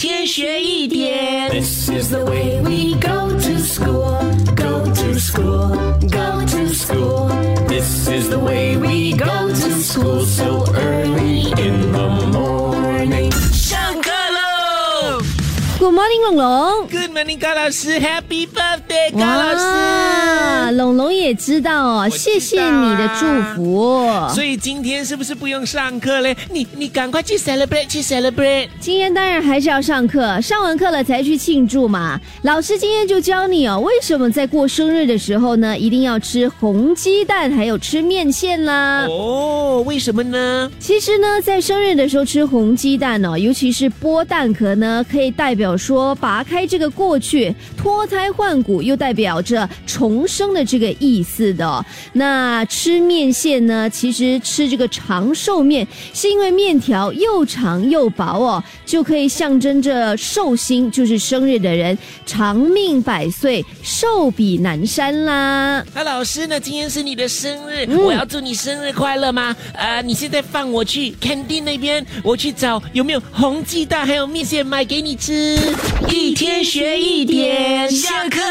天学一点。 This is the way we go to school, go to school, go to school. This is the way we go to school so early in the morning. 上课喽 Good morning，龙龙。 ！Good morning，高老师，Happy birthday，高老师。龙龙 也知道哦，道啊谢谢你的祝福。所以今天是不是不用上课嘞？你你赶快去 celebrate，去 celebrate。今天当然还是要上课，上完课了才去庆祝嘛。老师今天就教你哦，为什么在过生日的时候呢，一定要吃红鸡蛋，还有吃面线啦。哦，为什么呢？其实呢，在生日的时候吃红鸡蛋哦，尤其是剥蛋壳呢，可以代表说拔开这个过去，脱胎换骨，又代表着重生的这个意思的哦、那吃面线呢，其实吃这个长寿面，是因为面条又长又薄哦，就可以象征着寿星，就是生日的人长命百岁，寿比南山啦。那老师呢？今天是你的生日，嗯我要祝你生日快乐吗？呃，你现在放我去 canteen 那边，我去找有没有红鸡蛋还有面线买给你吃。一天学一点，下课喽。